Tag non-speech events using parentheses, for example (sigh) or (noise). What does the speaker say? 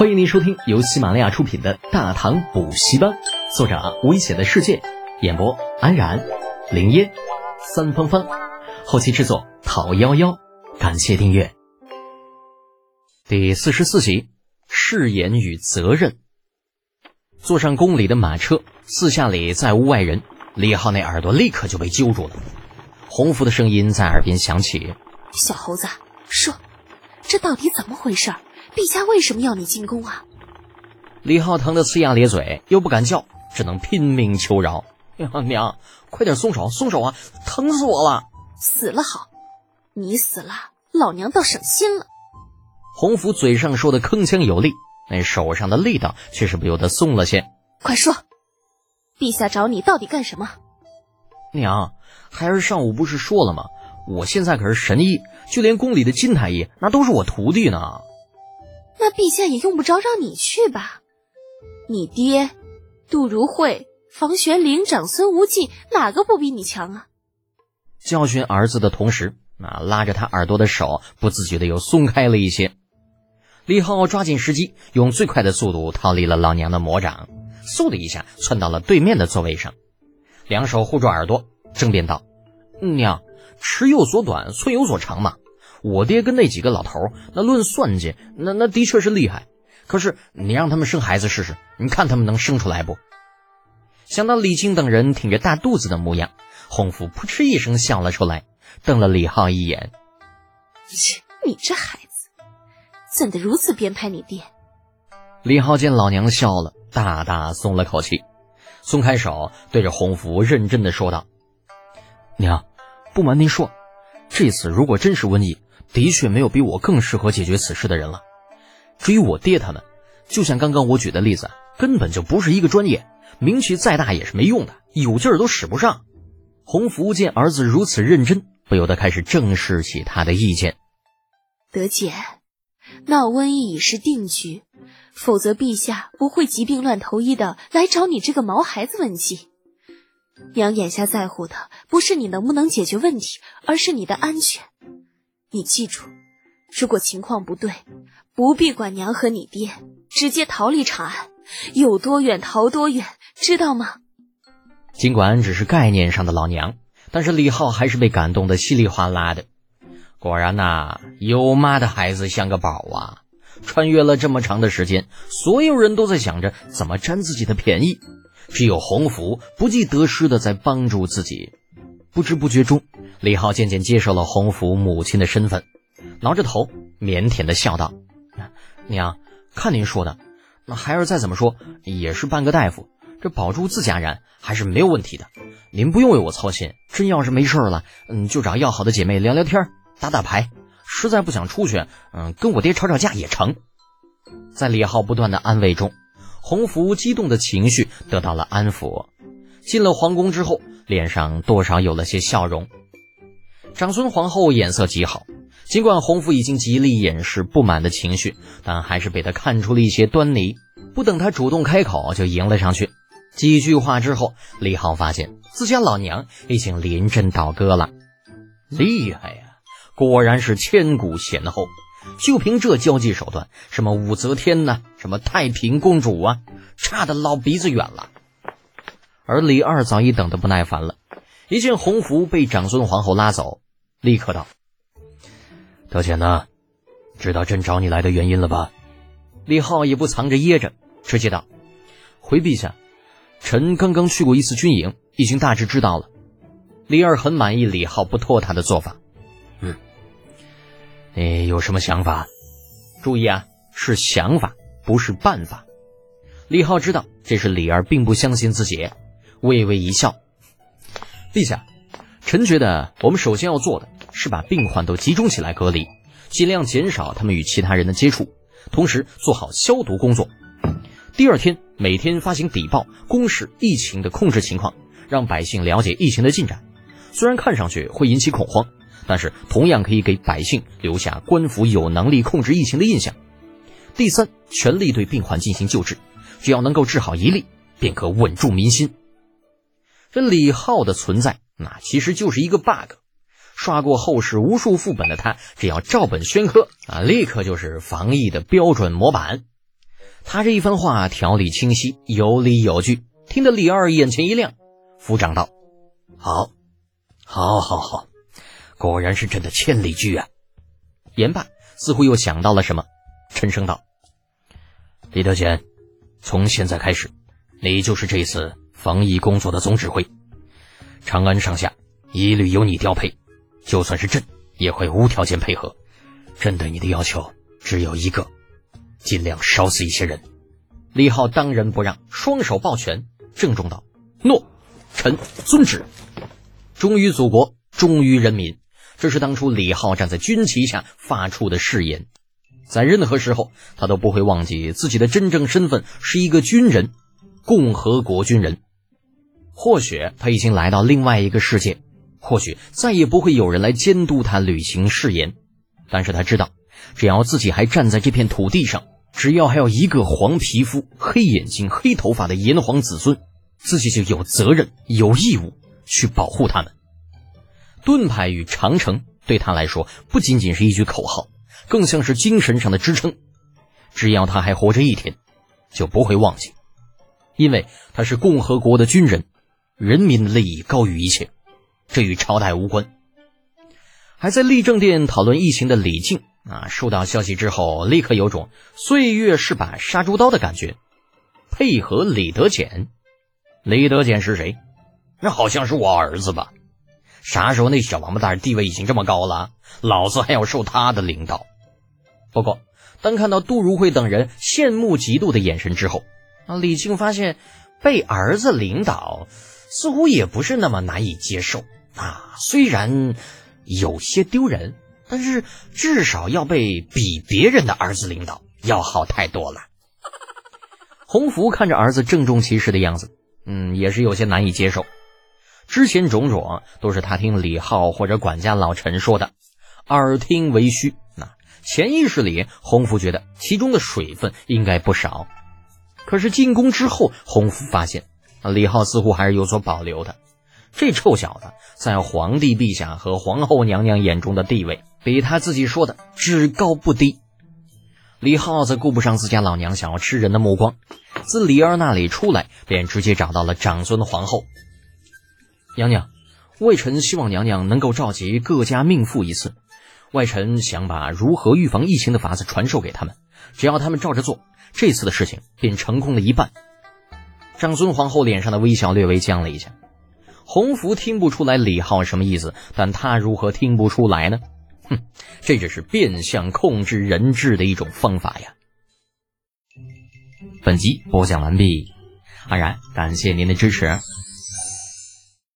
欢迎您收听由喜马拉雅出品的《大唐补习班》，作者危险的世界，演播安然、林烟、三芳芳，后期制作陶幺幺。感谢订阅。第四十四集：誓言与责任。坐上宫里的马车，四下里再无外人，李浩那耳朵立刻就被揪住了。洪福的声音在耳边响起：“小猴子，说，这到底怎么回事？陛下为什么要你进宫啊？”李浩疼得呲牙咧嘴，又不敢叫，只能拼命求饶：“ (laughs) 娘娘，快点松手，松手啊！疼死我了！”死了好，你死了，老娘倒省心了。洪福嘴上说的铿锵有力，那手上的力道却是不由得松了些。快说，陛下找你到底干什么？娘，孩儿上午不是说了吗？我现在可是神医，就连宫里的金太医那都是我徒弟呢。那陛下也用不着让你去吧？你爹，杜如晦、房玄龄、长孙无忌，哪个不比你强啊？教训儿子的同时，那拉着他耳朵的手不自觉的又松开了一些。李浩抓紧时机，用最快的速度逃离了老娘的魔掌，嗖的一下窜到了对面的座位上。两手护住耳朵，争辩道：“娘，尺有所短，寸有所长嘛。我爹跟那几个老头，那论算计，那那的确是厉害。可是你让他们生孩子试试，你看他们能生出来不？”想到李靖等人挺着大肚子的模样，洪福扑哧一声笑了出来，瞪了李浩一眼：“切，你这孩子，怎的如此编排你爹？”李浩见老娘笑了，大大松了口气。松开手，对着洪福认真的说道：“娘，不瞒您说，这次如果真是瘟疫，的确没有比我更适合解决此事的人了。至于我爹他们，就像刚刚我举的例子，根本就不是一个专业，名气再大也是没用的，有劲儿都使不上。”洪福见儿子如此认真，不由得开始正视起他的意见。德姐，闹瘟疫已是定局。否则，陛下不会疾病乱投医的来找你这个毛孩子问计。娘眼下在乎的不是你能不能解决问题，而是你的安全。你记住，如果情况不对，不必管娘和你爹，直接逃离长安，有多远逃多远，知道吗？尽管只是概念上的老娘，但是李浩还是被感动的稀里哗啦的。果然呐，有妈的孩子像个宝啊！穿越了这么长的时间，所有人都在想着怎么占自己的便宜，只有洪福不计得失的在帮助自己。不知不觉中，李浩渐渐接受了洪福母亲的身份，挠着头，腼腆的笑道：“娘，看您说的，那孩儿再怎么说也是半个大夫，这保住自家人还是没有问题的。您不用为我操心，真要是没事了，嗯，就找要好的姐妹聊聊天，打打牌。”实在不想出去，嗯，跟我爹吵吵架也成。在李浩不断的安慰中，洪福激动的情绪得到了安抚。进了皇宫之后，脸上多少有了些笑容。长孙皇后眼色极好，尽管洪福已经极力掩饰不满的情绪，但还是被他看出了一些端倪。不等他主动开口，就迎了上去。几句话之后，李浩发现自家老娘已经临阵倒戈了，厉害呀！果然是千古贤后，就凭这交际手段，什么武则天呐，什么太平公主啊，差的老鼻子远了。而李二早已等得不耐烦了，一见红福被长孙皇后拉走，立刻道：“德简呢？知道朕找你来的原因了吧？”李浩也不藏着掖着，直接道：“回陛下，臣刚刚去过一次军营，已经大致知道了。”李二很满意李浩不拖沓的做法。嗯。你有什么想法？注意啊，是想法，不是办法。李浩知道这是李二并不相信自己，微微一笑：“陛下，臣觉得我们首先要做的是把病患都集中起来隔离，尽量减少他们与其他人的接触，同时做好消毒工作。第二天每天发行邸报，公示疫情的控制情况，让百姓了解疫情的进展。虽然看上去会引起恐慌。”但是同样可以给百姓留下官府有能力控制疫情的印象。第三，全力对病患进行救治，只要能够治好一例，便可稳住民心。这李浩的存在，那其实就是一个 bug。刷过后世无数副本的他，只要照本宣科啊，立刻就是防疫的标准模板。他这一番话条理清晰，有理有据，听得李二眼前一亮，抚掌道：“好，好，好，好，果然是朕的千里驹啊！”言罢，似乎又想到了什么，沉声道：“李德简，从现在开始，你就是这次防疫工作的总指挥，长安上下一律由你调配，就算是朕也会无条件配合。朕对你的要求只有一个。”尽量少死一些人。李浩当仁不让，双手抱拳，郑重道：“诺，臣遵旨。忠于祖国，忠于人民，这是当初李浩站在军旗下发出的誓言。在任何时候，他都不会忘记自己的真正身份是一个军人，共和国军人。或许他已经来到另外一个世界，或许再也不会有人来监督他履行誓言。但是他知道。”只要自己还站在这片土地上，只要还有一个黄皮肤、黑眼睛、黑头发的炎黄子孙，自己就有责任、有义务去保护他们。盾牌与长城对他来说不仅仅是一句口号，更像是精神上的支撑。只要他还活着一天，就不会忘记，因为他是共和国的军人，人民的利益高于一切，这与朝代无关。还在立政殿讨论疫情的李靖。啊！收到消息之后，立刻有种岁月是把杀猪刀的感觉。配合李德俭，李德俭是谁？那好像是我儿子吧？啥时候那小王八蛋地位已经这么高了，老子还要受他的领导？不过，当看到杜如晦等人羡慕嫉妒的眼神之后，啊，李靖发现被儿子领导似乎也不是那么难以接受啊，虽然有些丢人。但是至少要被比别人的儿子领导要好太多了。洪福看着儿子郑重其事的样子，嗯，也是有些难以接受。之前种种都是他听李浩或者管家老陈说的，耳听为虚。那潜意识里，洪福觉得其中的水分应该不少。可是进宫之后，洪福发现李浩似乎还是有所保留的。这臭小子在皇帝陛下和皇后娘娘眼中的地位。比他自己说的只高不低。李浩则顾不上自家老娘想要吃人的目光，自李儿那里出来，便直接找到了长孙皇后。娘娘，外臣希望娘娘能够召集各家命妇一次。外臣想把如何预防疫情的法子传授给他们，只要他们照着做，这次的事情便成功了一半。长孙皇后脸上的微笑略微僵了一下。洪福听不出来李浩什么意思，但他如何听不出来呢？哼，这只是变相控制人质的一种方法呀。本集播讲完毕，安然感谢您的支持。